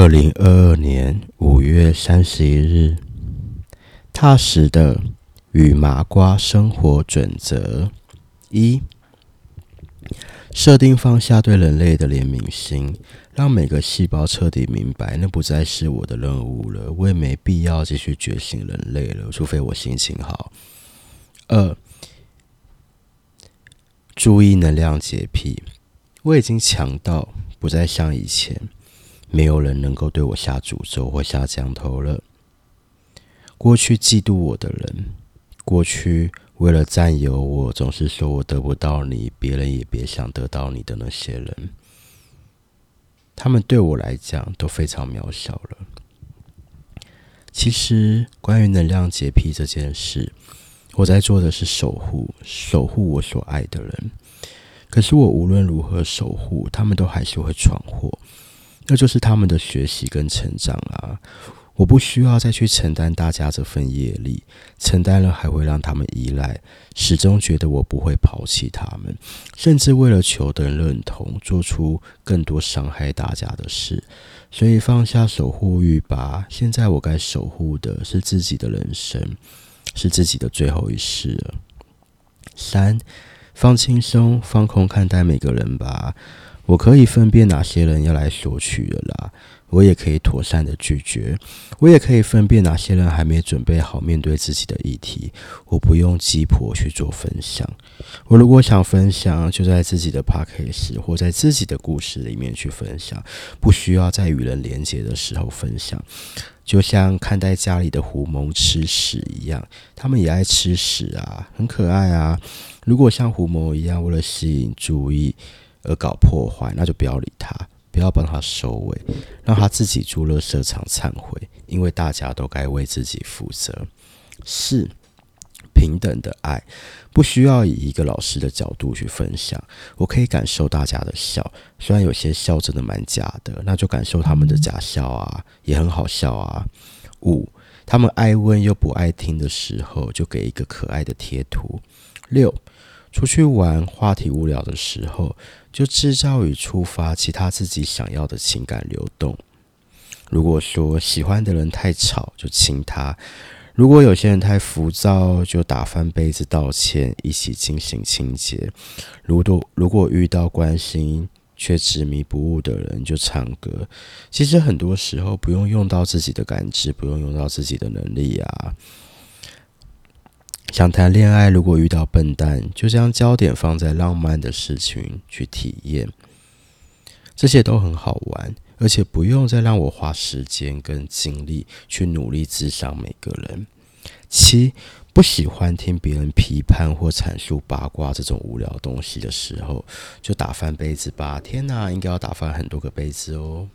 二零二二年五月三十一日，踏实的与麻瓜生活准则一：设定放下对人类的怜悯心，让每个细胞彻底明白，那不再是我的任务了。我也没必要继续觉醒人类了，除非我心情好。二：注意能量洁癖，我已经强到不再像以前。没有人能够对我下诅咒或下降头了。过去嫉妒我的人，过去为了占有我，总是说我得不到你，别人也别想得到你的那些人，他们对我来讲都非常渺小了。其实，关于能量洁癖这件事，我在做的是守护，守护我所爱的人。可是，我无论如何守护，他们都还是会闯祸。这就是他们的学习跟成长啊！我不需要再去承担大家这份业力，承担了还会让他们依赖，始终觉得我不会抛弃他们，甚至为了求得认同，做出更多伤害大家的事。所以放下守护欲吧，现在我该守护的是自己的人生，是自己的最后一世了。三，放轻松，放空看待每个人吧。我可以分辨哪些人要来索取的啦，我也可以妥善的拒绝，我也可以分辨哪些人还没准备好面对自己的议题，我不用鸡婆去做分享。我如果想分享，就在自己的 p o c a s t 或在自己的故事里面去分享，不需要在与人连接的时候分享。就像看待家里的狐獴吃屎一样，他们也爱吃屎啊，很可爱啊。如果像狐獴一样，为了吸引注意。而搞破坏，那就不要理他，不要帮他收尾，让他自己住垃圾场忏悔，因为大家都该为自己负责。四，平等的爱，不需要以一个老师的角度去分享，我可以感受大家的笑，虽然有些笑真的蛮假的，那就感受他们的假笑啊，也很好笑啊。五，他们爱问又不爱听的时候，就给一个可爱的贴图。六。出去玩，话题无聊的时候，就制造与触发其他自己想要的情感流动。如果说喜欢的人太吵，就亲他；如果有些人太浮躁，就打翻杯子道歉，一起进行清洁。如果如果遇到关心却执迷不悟的人，就唱歌。其实很多时候不用用到自己的感知，不用用到自己的能力啊。想谈恋爱，如果遇到笨蛋，就将焦点放在浪漫的事情去体验，这些都很好玩，而且不用再让我花时间跟精力去努力咨商每个人。七，不喜欢听别人批判或阐述八卦这种无聊东西的时候，就打翻杯子吧。天哪，应该要打翻很多个杯子哦。